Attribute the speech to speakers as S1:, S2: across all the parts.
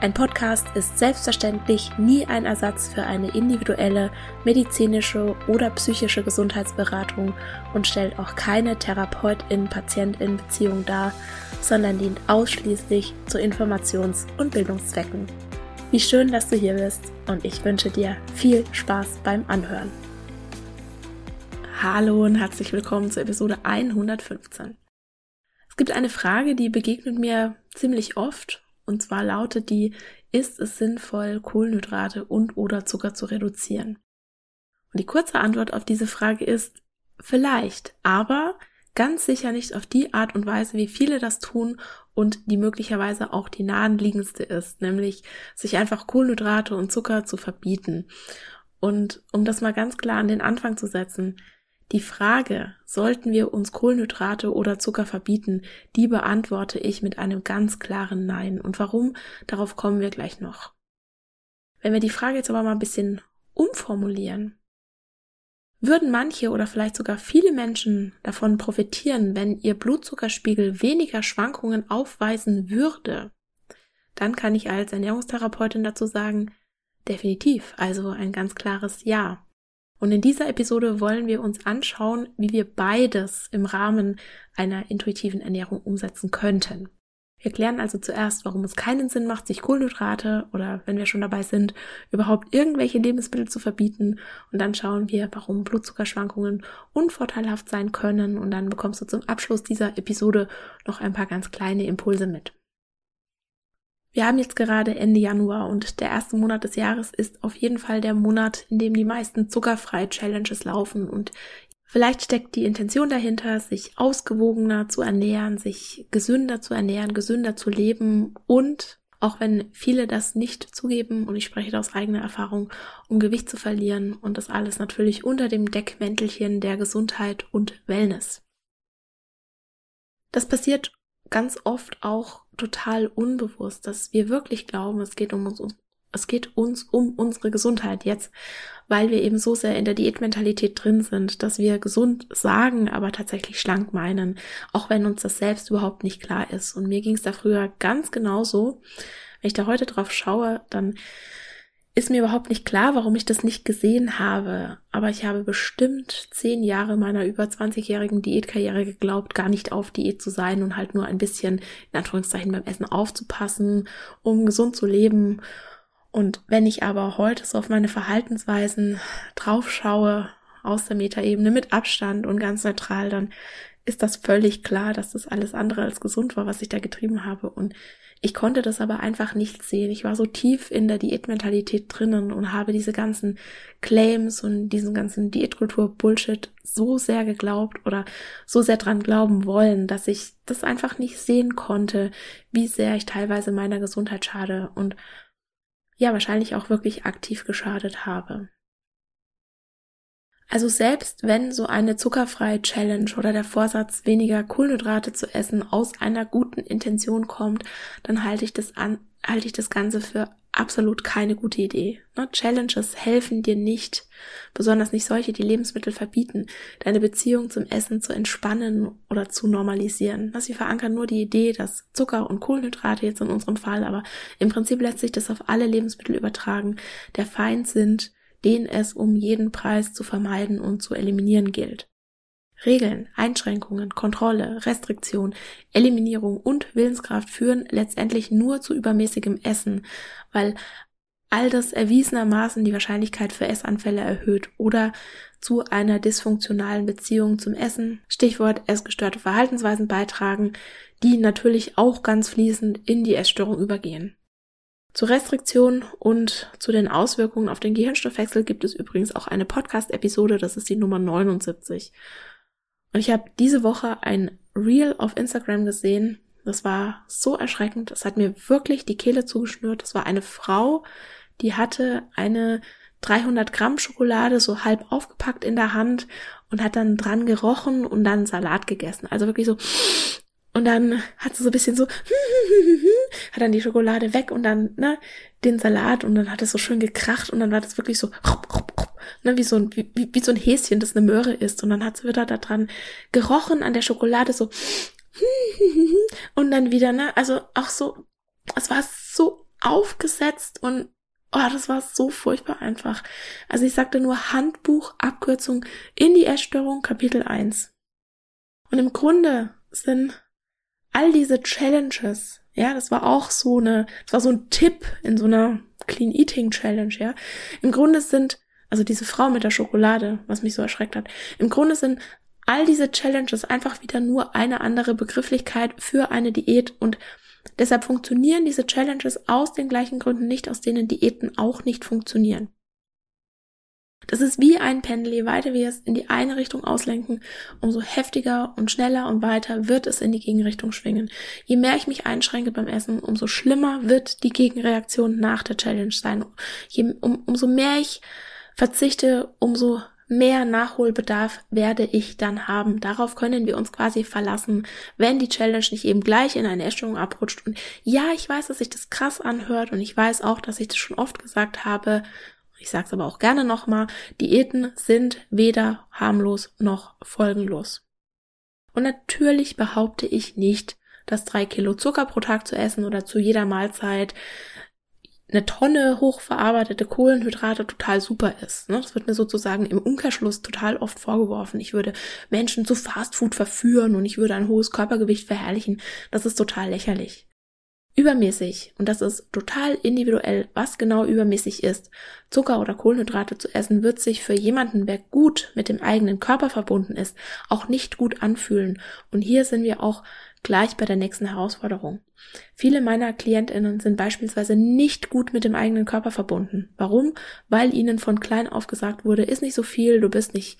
S1: ein Podcast ist selbstverständlich nie ein Ersatz für eine individuelle medizinische oder psychische Gesundheitsberatung und stellt auch keine Therapeutin-Patientin-Beziehung dar, sondern dient ausschließlich zu Informations- und Bildungszwecken. Wie schön, dass du hier bist und ich wünsche dir viel Spaß beim Anhören. Hallo und herzlich willkommen zur Episode 115. Es gibt eine Frage, die begegnet mir ziemlich oft und zwar lautet die, ist es sinnvoll, Kohlenhydrate und oder Zucker zu reduzieren? Und die kurze Antwort auf diese Frage ist, vielleicht, aber ganz sicher nicht auf die Art und Weise, wie viele das tun und die möglicherweise auch die naheliegendste ist, nämlich sich einfach Kohlenhydrate und Zucker zu verbieten. Und um das mal ganz klar an den Anfang zu setzen, die Frage, sollten wir uns Kohlenhydrate oder Zucker verbieten, die beantworte ich mit einem ganz klaren Nein. Und warum? Darauf kommen wir gleich noch. Wenn wir die Frage jetzt aber mal ein bisschen umformulieren, würden manche oder vielleicht sogar viele Menschen davon profitieren, wenn ihr Blutzuckerspiegel weniger Schwankungen aufweisen würde, dann kann ich als Ernährungstherapeutin dazu sagen, definitiv, also ein ganz klares Ja. Und in dieser Episode wollen wir uns anschauen, wie wir beides im Rahmen einer intuitiven Ernährung umsetzen könnten. Wir klären also zuerst, warum es keinen Sinn macht, sich Kohlenhydrate oder wenn wir schon dabei sind, überhaupt irgendwelche Lebensmittel zu verbieten. Und dann schauen wir, warum Blutzuckerschwankungen unvorteilhaft sein können. Und dann bekommst du zum Abschluss dieser Episode noch ein paar ganz kleine Impulse mit. Wir haben jetzt gerade Ende Januar und der erste Monat des Jahres ist auf jeden Fall der Monat, in dem die meisten zuckerfrei Challenges laufen und vielleicht steckt die Intention dahinter, sich ausgewogener zu ernähren, sich gesünder zu ernähren, gesünder zu leben und auch wenn viele das nicht zugeben, und ich spreche da aus eigener Erfahrung, um Gewicht zu verlieren und das alles natürlich unter dem Deckmäntelchen der Gesundheit und Wellness. Das passiert ganz oft auch total unbewusst, dass wir wirklich glauben, es geht um uns, es geht uns um unsere Gesundheit jetzt, weil wir eben so sehr in der Diätmentalität drin sind, dass wir gesund sagen, aber tatsächlich schlank meinen, auch wenn uns das selbst überhaupt nicht klar ist. Und mir ging es da früher ganz genauso. Wenn ich da heute drauf schaue, dann ist mir überhaupt nicht klar, warum ich das nicht gesehen habe. Aber ich habe bestimmt zehn Jahre meiner über 20-jährigen Diätkarriere geglaubt, gar nicht auf Diät zu sein und halt nur ein bisschen, in Anführungszeichen, beim Essen aufzupassen, um gesund zu leben. Und wenn ich aber heute so auf meine Verhaltensweisen draufschaue, aus der Metaebene mit Abstand und ganz neutral, dann ist das völlig klar, dass das alles andere als gesund war, was ich da getrieben habe. Und ich konnte das aber einfach nicht sehen. Ich war so tief in der Diätmentalität drinnen und habe diese ganzen Claims und diesen ganzen Diätkultur-Bullshit so sehr geglaubt oder so sehr dran glauben wollen, dass ich das einfach nicht sehen konnte, wie sehr ich teilweise meiner Gesundheit schade und ja, wahrscheinlich auch wirklich aktiv geschadet habe. Also selbst wenn so eine zuckerfreie Challenge oder der Vorsatz, weniger Kohlenhydrate zu essen, aus einer guten Intention kommt, dann halte ich das an, halte ich das Ganze für absolut keine gute Idee. Ne? Challenges helfen dir nicht, besonders nicht solche, die Lebensmittel verbieten, deine Beziehung zum Essen zu entspannen oder zu normalisieren. Sie verankern nur die Idee, dass Zucker und Kohlenhydrate jetzt in unserem Fall, aber im Prinzip lässt sich das auf alle Lebensmittel übertragen, der Feind sind, den es um jeden Preis zu vermeiden und zu eliminieren gilt. Regeln, Einschränkungen, Kontrolle, Restriktion, Eliminierung und Willenskraft führen letztendlich nur zu übermäßigem Essen, weil all das erwiesenermaßen die Wahrscheinlichkeit für Essanfälle erhöht oder zu einer dysfunktionalen Beziehung zum Essen, Stichwort essgestörte Verhaltensweisen beitragen, die natürlich auch ganz fließend in die Essstörung übergehen. Zur Restriktion und zu den Auswirkungen auf den Gehirnstoffwechsel gibt es übrigens auch eine Podcast-Episode, das ist die Nummer 79. Und ich habe diese Woche ein Reel auf Instagram gesehen, das war so erschreckend, das hat mir wirklich die Kehle zugeschnürt. Das war eine Frau, die hatte eine 300 Gramm Schokolade so halb aufgepackt in der Hand und hat dann dran gerochen und dann Salat gegessen. Also wirklich so. Und dann hat sie so ein bisschen so, hat dann die Schokolade weg und dann, ne, den Salat und dann hat es so schön gekracht und dann war das wirklich so, ne, wie so ein, wie, wie so ein Häschen, das eine Möhre ist. Und dann hat sie wieder da dran gerochen an der Schokolade so, und dann wieder, ne, also auch so, es war so aufgesetzt und Oh, das war so furchtbar einfach. Also ich sagte nur Handbuch, Abkürzung in die Essstörung, Kapitel 1. Und im Grunde sind all diese Challenges, ja, das war auch so eine, das war so ein Tipp in so einer Clean Eating Challenge, ja. Im Grunde sind, also diese Frau mit der Schokolade, was mich so erschreckt hat, im Grunde sind all diese Challenges einfach wieder nur eine andere Begrifflichkeit für eine Diät und Deshalb funktionieren diese Challenges aus den gleichen Gründen nicht, aus denen Diäten auch nicht funktionieren. Das ist wie ein Pendel, je weiter wir es in die eine Richtung auslenken, umso heftiger und schneller und weiter wird es in die Gegenrichtung schwingen. Je mehr ich mich einschränke beim Essen, umso schlimmer wird die Gegenreaktion nach der Challenge sein. Je, um, umso mehr ich verzichte, umso mehr Nachholbedarf werde ich dann haben. Darauf können wir uns quasi verlassen, wenn die Challenge nicht eben gleich in eine Essstörung abrutscht. Und ja, ich weiß, dass sich das krass anhört und ich weiß auch, dass ich das schon oft gesagt habe. Ich sage es aber auch gerne nochmal, Diäten sind weder harmlos noch folgenlos. Und natürlich behaupte ich nicht, dass drei Kilo Zucker pro Tag zu essen oder zu jeder Mahlzeit eine Tonne hochverarbeitete Kohlenhydrate total super ist. Ne? Das wird mir sozusagen im Umkehrschluss total oft vorgeworfen. Ich würde Menschen zu Fastfood verführen und ich würde ein hohes Körpergewicht verherrlichen. Das ist total lächerlich. Übermäßig, und das ist total individuell, was genau übermäßig ist, Zucker oder Kohlenhydrate zu essen, wird sich für jemanden, wer gut mit dem eigenen Körper verbunden ist, auch nicht gut anfühlen. Und hier sind wir auch gleich bei der nächsten Herausforderung. Viele meiner Klientinnen sind beispielsweise nicht gut mit dem eigenen Körper verbunden. Warum? Weil ihnen von klein auf gesagt wurde, ist nicht so viel, du bist nicht,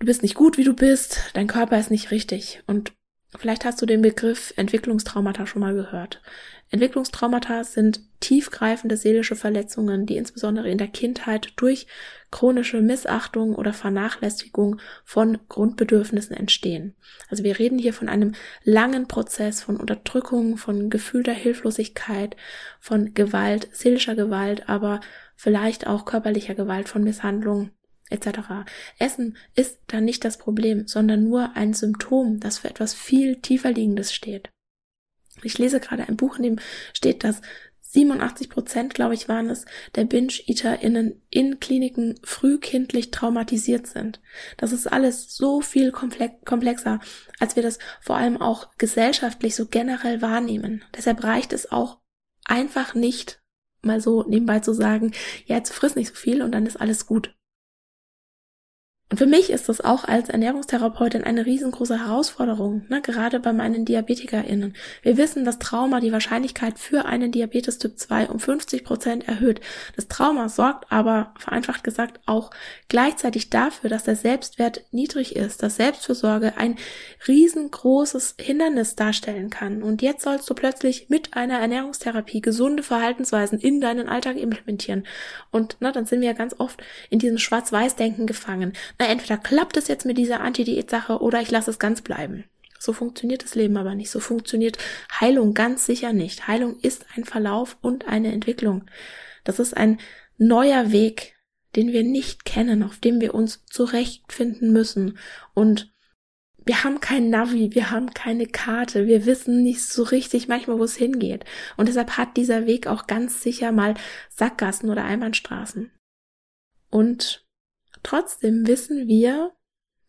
S1: du bist nicht gut, wie du bist, dein Körper ist nicht richtig. Und vielleicht hast du den Begriff Entwicklungstraumata schon mal gehört. Entwicklungstraumata sind tiefgreifende seelische Verletzungen, die insbesondere in der Kindheit durch chronische Missachtung oder Vernachlässigung von Grundbedürfnissen entstehen. Also wir reden hier von einem langen Prozess von Unterdrückung, von gefühlter Hilflosigkeit, von Gewalt, seelischer Gewalt, aber vielleicht auch körperlicher Gewalt, von Misshandlung etc. Essen ist dann nicht das Problem, sondern nur ein Symptom, das für etwas viel tiefer liegendes steht. Ich lese gerade ein Buch, in dem steht, dass 87 Prozent, glaube ich, waren es, der Binge-EaterInnen in Kliniken frühkindlich traumatisiert sind. Das ist alles so viel komplexer, als wir das vor allem auch gesellschaftlich so generell wahrnehmen. Deshalb reicht es auch einfach nicht, mal so nebenbei zu sagen, ja, jetzt friss nicht so viel und dann ist alles gut. Und für mich ist das auch als Ernährungstherapeutin eine riesengroße Herausforderung, ne? gerade bei meinen DiabetikerInnen. Wir wissen, dass Trauma die Wahrscheinlichkeit für einen Diabetes Typ 2 um 50 Prozent erhöht. Das Trauma sorgt aber, vereinfacht gesagt, auch gleichzeitig dafür, dass der Selbstwert niedrig ist, dass Selbstfürsorge ein riesengroßes Hindernis darstellen kann. Und jetzt sollst du plötzlich mit einer Ernährungstherapie gesunde Verhaltensweisen in deinen Alltag implementieren. Und na, dann sind wir ja ganz oft in diesem Schwarz-Weiß-Denken gefangen na, entweder klappt es jetzt mit dieser Anti-Diät-Sache oder ich lasse es ganz bleiben. So funktioniert das Leben aber nicht. So funktioniert Heilung ganz sicher nicht. Heilung ist ein Verlauf und eine Entwicklung. Das ist ein neuer Weg, den wir nicht kennen, auf dem wir uns zurechtfinden müssen. Und wir haben kein Navi, wir haben keine Karte, wir wissen nicht so richtig manchmal, wo es hingeht. Und deshalb hat dieser Weg auch ganz sicher mal Sackgassen oder Einbahnstraßen. Und Trotzdem wissen wir,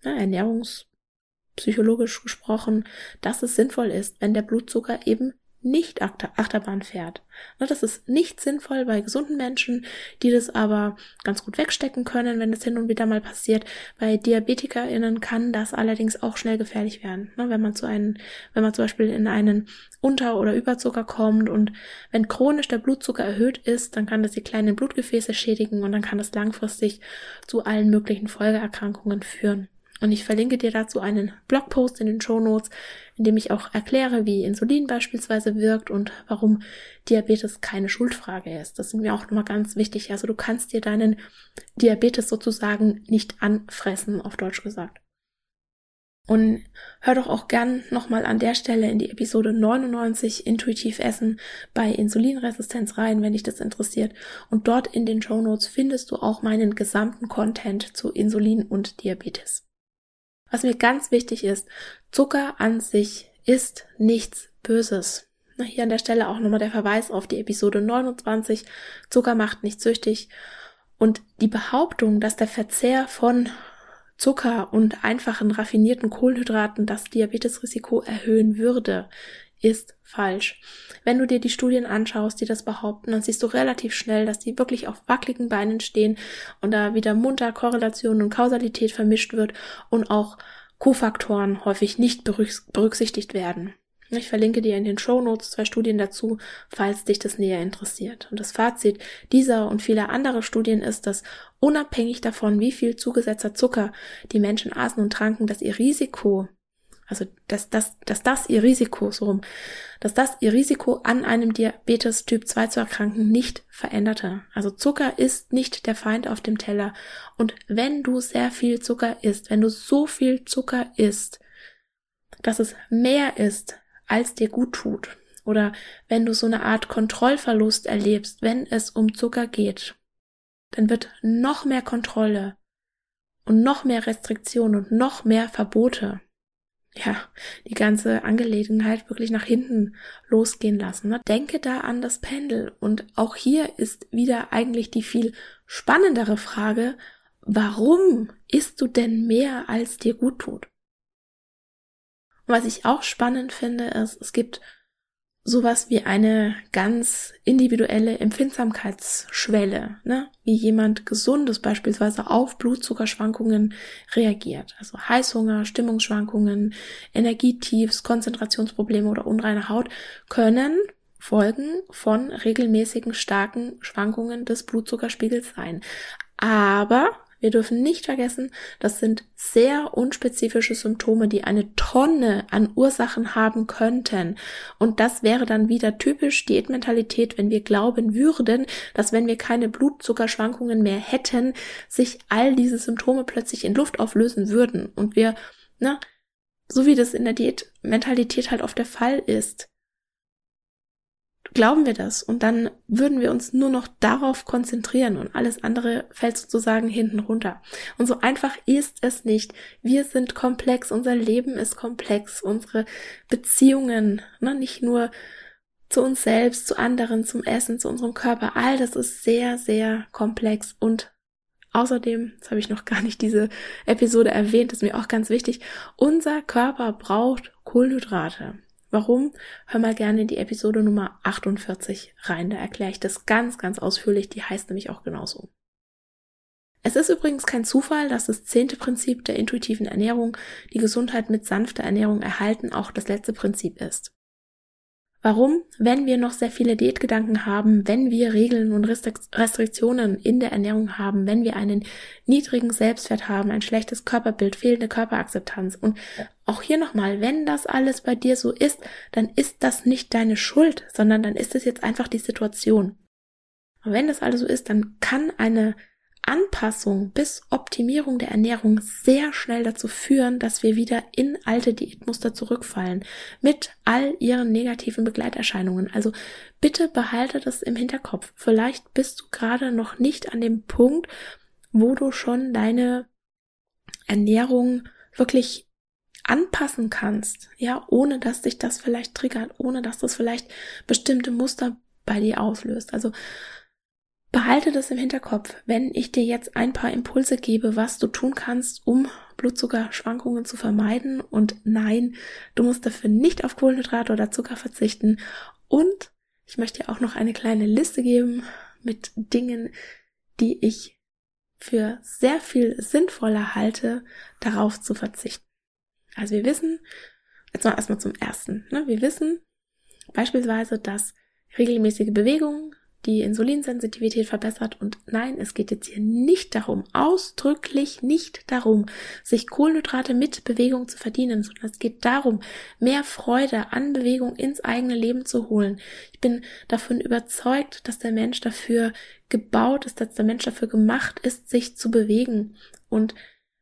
S1: ja, ernährungspsychologisch gesprochen, dass es sinnvoll ist, wenn der Blutzucker eben nicht Achterbahn fährt. Ne, das ist nicht sinnvoll bei gesunden Menschen, die das aber ganz gut wegstecken können, wenn das hin und wieder mal passiert. Bei DiabetikerInnen kann das allerdings auch schnell gefährlich werden. Ne, wenn man zu einem, wenn man zum Beispiel in einen Unter- oder Überzucker kommt und wenn chronisch der Blutzucker erhöht ist, dann kann das die kleinen Blutgefäße schädigen und dann kann das langfristig zu allen möglichen Folgeerkrankungen führen. Und ich verlinke dir dazu einen Blogpost in den Show Notes, in dem ich auch erkläre, wie Insulin beispielsweise wirkt und warum Diabetes keine Schuldfrage ist. Das ist mir auch nochmal ganz wichtig. Also du kannst dir deinen Diabetes sozusagen nicht anfressen, auf Deutsch gesagt. Und hör doch auch gern nochmal an der Stelle in die Episode 99 Intuitiv Essen bei Insulinresistenz rein, wenn dich das interessiert. Und dort in den Show Notes findest du auch meinen gesamten Content zu Insulin und Diabetes. Was mir ganz wichtig ist, Zucker an sich ist nichts Böses. Hier an der Stelle auch nochmal der Verweis auf die Episode 29. Zucker macht nicht süchtig. Und die Behauptung, dass der Verzehr von Zucker und einfachen raffinierten Kohlenhydraten das Diabetesrisiko erhöhen würde, ist falsch. Wenn du dir die Studien anschaust, die das behaupten, dann siehst du relativ schnell, dass die wirklich auf wackeligen Beinen stehen und da wieder munter Korrelation und Kausalität vermischt wird und auch Kofaktoren häufig nicht berücksichtigt werden. Ich verlinke dir in den Show Notes zwei Studien dazu, falls dich das näher interessiert. Und das Fazit dieser und vieler anderer Studien ist, dass unabhängig davon, wie viel zugesetzter Zucker die Menschen aßen und tranken, dass ihr Risiko also, dass, dass, dass das ihr Risiko, so rum, dass das ihr Risiko an einem Diabetes Typ 2 zu erkranken nicht veränderte. Also Zucker ist nicht der Feind auf dem Teller. Und wenn du sehr viel Zucker isst, wenn du so viel Zucker isst, dass es mehr ist, als dir gut tut, oder wenn du so eine Art Kontrollverlust erlebst, wenn es um Zucker geht, dann wird noch mehr Kontrolle und noch mehr Restriktion und noch mehr Verbote ja, die ganze Angelegenheit wirklich nach hinten losgehen lassen. Ne? Denke da an das Pendel. Und auch hier ist wieder eigentlich die viel spannendere Frage, warum isst du denn mehr, als dir gut tut? Was ich auch spannend finde, ist, es gibt sowas wie eine ganz individuelle Empfindsamkeitsschwelle, ne? wie jemand Gesundes beispielsweise auf Blutzuckerschwankungen reagiert. Also Heißhunger, Stimmungsschwankungen, Energietiefs, Konzentrationsprobleme oder unreine Haut können Folgen von regelmäßigen starken Schwankungen des Blutzuckerspiegels sein. Aber wir dürfen nicht vergessen, das sind sehr unspezifische Symptome, die eine Tonne an Ursachen haben könnten. Und das wäre dann wieder typisch Diätmentalität, wenn wir glauben würden, dass wenn wir keine Blutzuckerschwankungen mehr hätten, sich all diese Symptome plötzlich in Luft auflösen würden. Und wir, na, ne, so wie das in der Diätmentalität halt oft der Fall ist, glauben wir das und dann würden wir uns nur noch darauf konzentrieren und alles andere fällt sozusagen hinten runter. Und so einfach ist es nicht. Wir sind komplex, unser Leben ist komplex, unsere Beziehungen, ne, nicht nur zu uns selbst, zu anderen, zum Essen, zu unserem Körper, all das ist sehr, sehr komplex und Außerdem, das habe ich noch gar nicht diese Episode erwähnt, ist mir auch ganz wichtig, unser Körper braucht Kohlenhydrate. Warum? Hör mal gerne in die Episode Nummer 48 rein. Da erkläre ich das ganz, ganz ausführlich. Die heißt nämlich auch genauso. Es ist übrigens kein Zufall, dass das zehnte Prinzip der intuitiven Ernährung, die Gesundheit mit sanfter Ernährung erhalten, auch das letzte Prinzip ist. Warum? Wenn wir noch sehr viele Diätgedanken haben, wenn wir Regeln und Restriktionen in der Ernährung haben, wenn wir einen niedrigen Selbstwert haben, ein schlechtes Körperbild, fehlende Körperakzeptanz und auch hier nochmal, wenn das alles bei dir so ist, dann ist das nicht deine Schuld, sondern dann ist es jetzt einfach die Situation. Und wenn das alles so ist, dann kann eine Anpassung bis Optimierung der Ernährung sehr schnell dazu führen, dass wir wieder in alte Diätmuster zurückfallen mit all ihren negativen Begleiterscheinungen. Also bitte behalte das im Hinterkopf. Vielleicht bist du gerade noch nicht an dem Punkt, wo du schon deine Ernährung wirklich anpassen kannst, ja, ohne dass dich das vielleicht triggert, ohne dass das vielleicht bestimmte Muster bei dir auslöst. Also Behalte das im Hinterkopf, wenn ich dir jetzt ein paar Impulse gebe, was du tun kannst, um Blutzuckerschwankungen zu vermeiden. Und nein, du musst dafür nicht auf Kohlenhydrate oder Zucker verzichten. Und ich möchte dir auch noch eine kleine Liste geben mit Dingen, die ich für sehr viel sinnvoller halte, darauf zu verzichten. Also wir wissen, jetzt mal erstmal zum ersten, ne? wir wissen beispielsweise, dass regelmäßige Bewegung die Insulinsensitivität verbessert. Und nein, es geht jetzt hier nicht darum, ausdrücklich nicht darum, sich Kohlenhydrate mit Bewegung zu verdienen, sondern es geht darum, mehr Freude an Bewegung ins eigene Leben zu holen. Ich bin davon überzeugt, dass der Mensch dafür gebaut ist, dass der Mensch dafür gemacht ist, sich zu bewegen. Und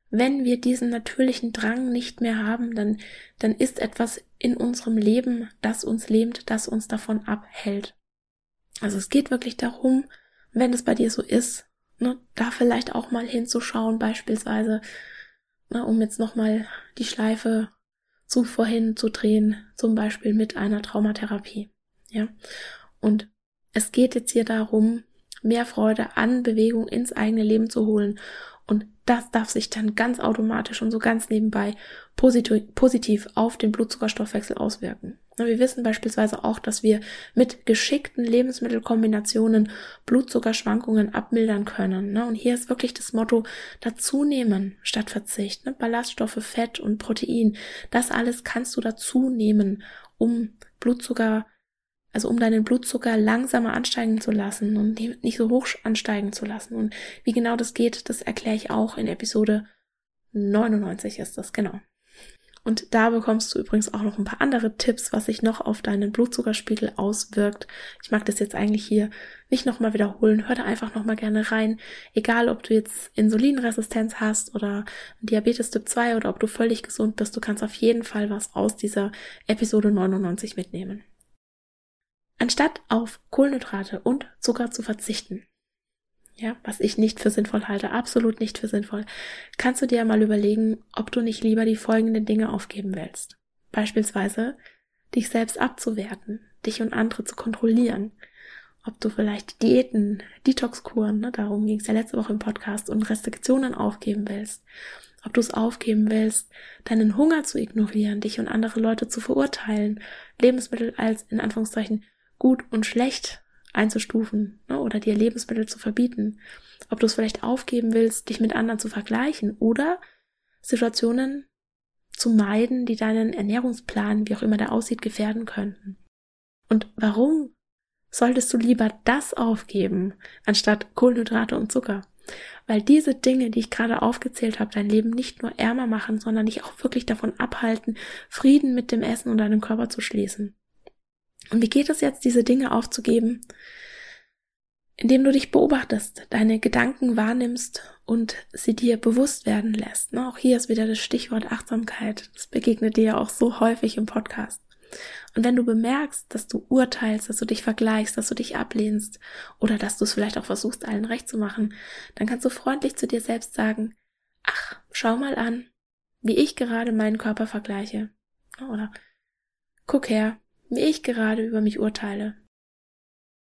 S1: wenn wir diesen natürlichen Drang nicht mehr haben, dann, dann ist etwas in unserem Leben, das uns lähmt, das uns davon abhält. Also es geht wirklich darum, wenn es bei dir so ist, ne, da vielleicht auch mal hinzuschauen, beispielsweise, ne, um jetzt nochmal die Schleife zu vorhin zu drehen, zum Beispiel mit einer Traumatherapie. Ja. Und es geht jetzt hier darum, mehr Freude an Bewegung ins eigene Leben zu holen. Und das darf sich dann ganz automatisch und so ganz nebenbei positiv auf den Blutzuckerstoffwechsel auswirken. Wir wissen beispielsweise auch, dass wir mit geschickten Lebensmittelkombinationen Blutzuckerschwankungen abmildern können. Ne? Und hier ist wirklich das Motto dazu nehmen statt Verzicht. Ne? Ballaststoffe, Fett und Protein, das alles kannst du dazu nehmen, um Blutzucker, also um deinen Blutzucker langsamer ansteigen zu lassen und nicht so hoch ansteigen zu lassen. Und wie genau das geht, das erkläre ich auch in Episode 99 ist das, genau. Und da bekommst du übrigens auch noch ein paar andere Tipps, was sich noch auf deinen Blutzuckerspiegel auswirkt. Ich mag das jetzt eigentlich hier nicht nochmal wiederholen. Hör da einfach nochmal gerne rein. Egal, ob du jetzt Insulinresistenz hast oder Diabetes Typ 2 oder ob du völlig gesund bist, du kannst auf jeden Fall was aus dieser Episode 99 mitnehmen. Anstatt auf Kohlenhydrate und Zucker zu verzichten, ja, was ich nicht für sinnvoll halte, absolut nicht für sinnvoll, kannst du dir mal überlegen, ob du nicht lieber die folgenden Dinge aufgeben willst. Beispielsweise, dich selbst abzuwerten, dich und andere zu kontrollieren, ob du vielleicht Diäten, Detoxkuren, ne, darum ging es ja letzte Woche im Podcast, und Restriktionen aufgeben willst, ob du es aufgeben willst, deinen Hunger zu ignorieren, dich und andere Leute zu verurteilen, Lebensmittel als in Anführungszeichen gut und schlecht einzustufen ne, oder dir Lebensmittel zu verbieten. Ob du es vielleicht aufgeben willst, dich mit anderen zu vergleichen oder Situationen zu meiden, die deinen Ernährungsplan, wie auch immer der aussieht, gefährden könnten. Und warum solltest du lieber das aufgeben, anstatt Kohlenhydrate und Zucker? Weil diese Dinge, die ich gerade aufgezählt habe, dein Leben nicht nur ärmer machen, sondern dich auch wirklich davon abhalten, Frieden mit dem Essen und deinem Körper zu schließen. Und wie geht es jetzt, diese Dinge aufzugeben? Indem du dich beobachtest, deine Gedanken wahrnimmst und sie dir bewusst werden lässt. Ne, auch hier ist wieder das Stichwort Achtsamkeit. Das begegnet dir ja auch so häufig im Podcast. Und wenn du bemerkst, dass du urteilst, dass du dich vergleichst, dass du dich ablehnst oder dass du es vielleicht auch versuchst, allen recht zu machen, dann kannst du freundlich zu dir selbst sagen, ach, schau mal an, wie ich gerade meinen Körper vergleiche. Oder guck her, wie ich gerade über mich urteile.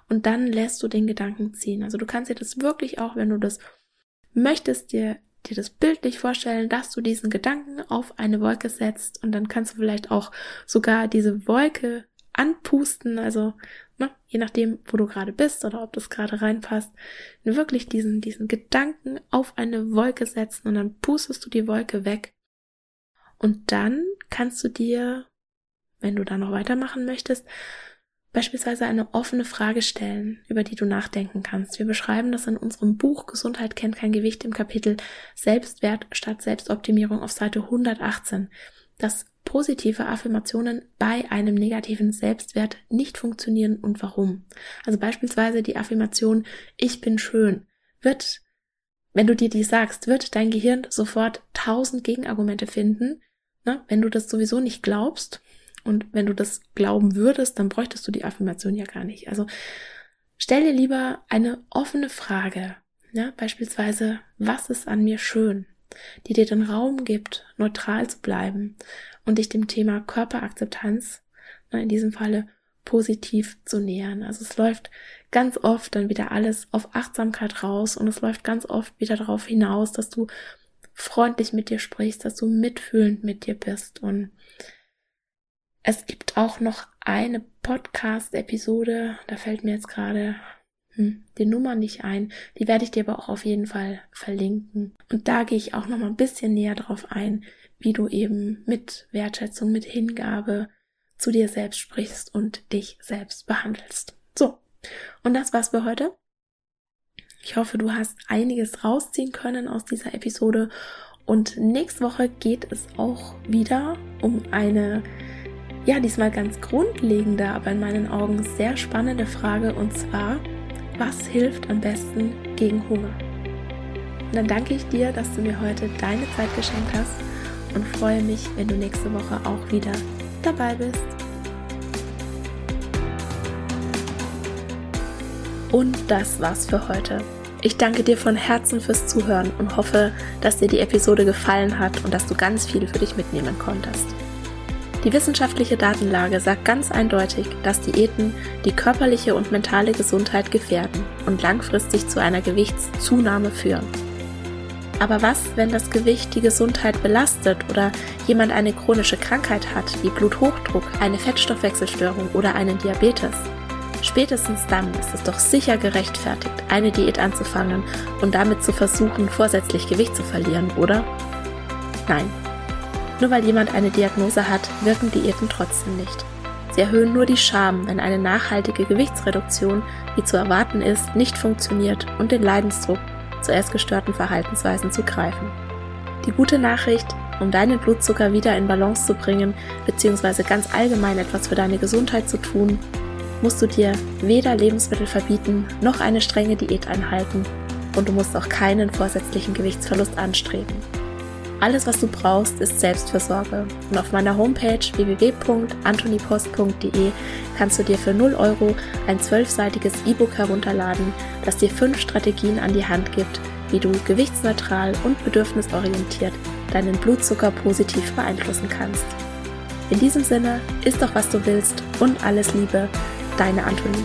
S1: Und dann lässt du den Gedanken ziehen. Also du kannst dir das wirklich auch, wenn du das möchtest, dir, dir das bildlich vorstellen, dass du diesen Gedanken auf eine Wolke setzt und dann kannst du vielleicht auch sogar diese Wolke anpusten, also ne, je nachdem, wo du gerade bist oder ob das gerade reinpasst, wirklich diesen, diesen Gedanken auf eine Wolke setzen und dann pustest du die Wolke weg. Und dann kannst du dir wenn du da noch weitermachen möchtest, beispielsweise eine offene Frage stellen, über die du nachdenken kannst. Wir beschreiben das in unserem Buch Gesundheit kennt kein Gewicht im Kapitel Selbstwert statt Selbstoptimierung auf Seite 118, dass positive Affirmationen bei einem negativen Selbstwert nicht funktionieren und warum. Also beispielsweise die Affirmation Ich bin schön wird, wenn du dir die sagst, wird dein Gehirn sofort tausend Gegenargumente finden. Ne? Wenn du das sowieso nicht glaubst, und wenn du das glauben würdest, dann bräuchtest du die Affirmation ja gar nicht. Also stell dir lieber eine offene Frage. Ja, beispielsweise, was ist an mir schön? Die dir den Raum gibt, neutral zu bleiben und dich dem Thema Körperakzeptanz, in diesem Falle positiv zu nähern. Also es läuft ganz oft dann wieder alles auf Achtsamkeit raus und es läuft ganz oft wieder darauf hinaus, dass du freundlich mit dir sprichst, dass du mitfühlend mit dir bist. Und es gibt auch noch eine Podcast-Episode, da fällt mir jetzt gerade hm, die Nummer nicht ein. Die werde ich dir aber auch auf jeden Fall verlinken. Und da gehe ich auch noch mal ein bisschen näher drauf ein, wie du eben mit Wertschätzung, mit Hingabe zu dir selbst sprichst und dich selbst behandelst. So. Und das war's für heute. Ich hoffe, du hast einiges rausziehen können aus dieser Episode. Und nächste Woche geht es auch wieder um eine, ja, diesmal ganz grundlegende, aber in meinen Augen sehr spannende Frage. Und zwar, was hilft am besten gegen Hunger? Und dann danke ich dir, dass du mir heute deine Zeit geschenkt hast und freue mich, wenn du nächste Woche auch wieder dabei bist. Und das war's für heute. Ich danke dir von Herzen fürs Zuhören und hoffe, dass dir die Episode gefallen hat und dass du ganz viel für dich mitnehmen konntest. Die wissenschaftliche Datenlage sagt ganz eindeutig, dass Diäten die körperliche und mentale Gesundheit gefährden und langfristig zu einer Gewichtszunahme führen. Aber was, wenn das Gewicht die Gesundheit belastet oder jemand eine chronische Krankheit hat, wie Bluthochdruck, eine Fettstoffwechselstörung oder einen Diabetes? Spätestens dann ist es doch sicher gerechtfertigt, eine Diät anzufangen und damit zu versuchen, vorsätzlich Gewicht zu verlieren, oder? Nein. Nur weil jemand eine Diagnose hat, wirken Diäten trotzdem nicht. Sie erhöhen nur die Scham, wenn eine nachhaltige Gewichtsreduktion, wie zu erwarten ist, nicht funktioniert und den Leidensdruck zu gestörten Verhaltensweisen zu greifen. Die gute Nachricht, um deinen Blutzucker wieder in Balance zu bringen, beziehungsweise ganz allgemein etwas für deine Gesundheit zu tun, musst du dir weder Lebensmittel verbieten noch eine strenge Diät einhalten und du musst auch keinen vorsätzlichen Gewichtsverlust anstreben. Alles, was du brauchst, ist Selbstversorge. Und auf meiner Homepage www.antonipost.de kannst du dir für 0 Euro ein zwölfseitiges E-Book herunterladen, das dir fünf Strategien an die Hand gibt, wie du gewichtsneutral und bedürfnisorientiert deinen Blutzucker positiv beeinflussen kannst. In diesem Sinne, isst doch was du willst und alles Liebe, deine Antonie.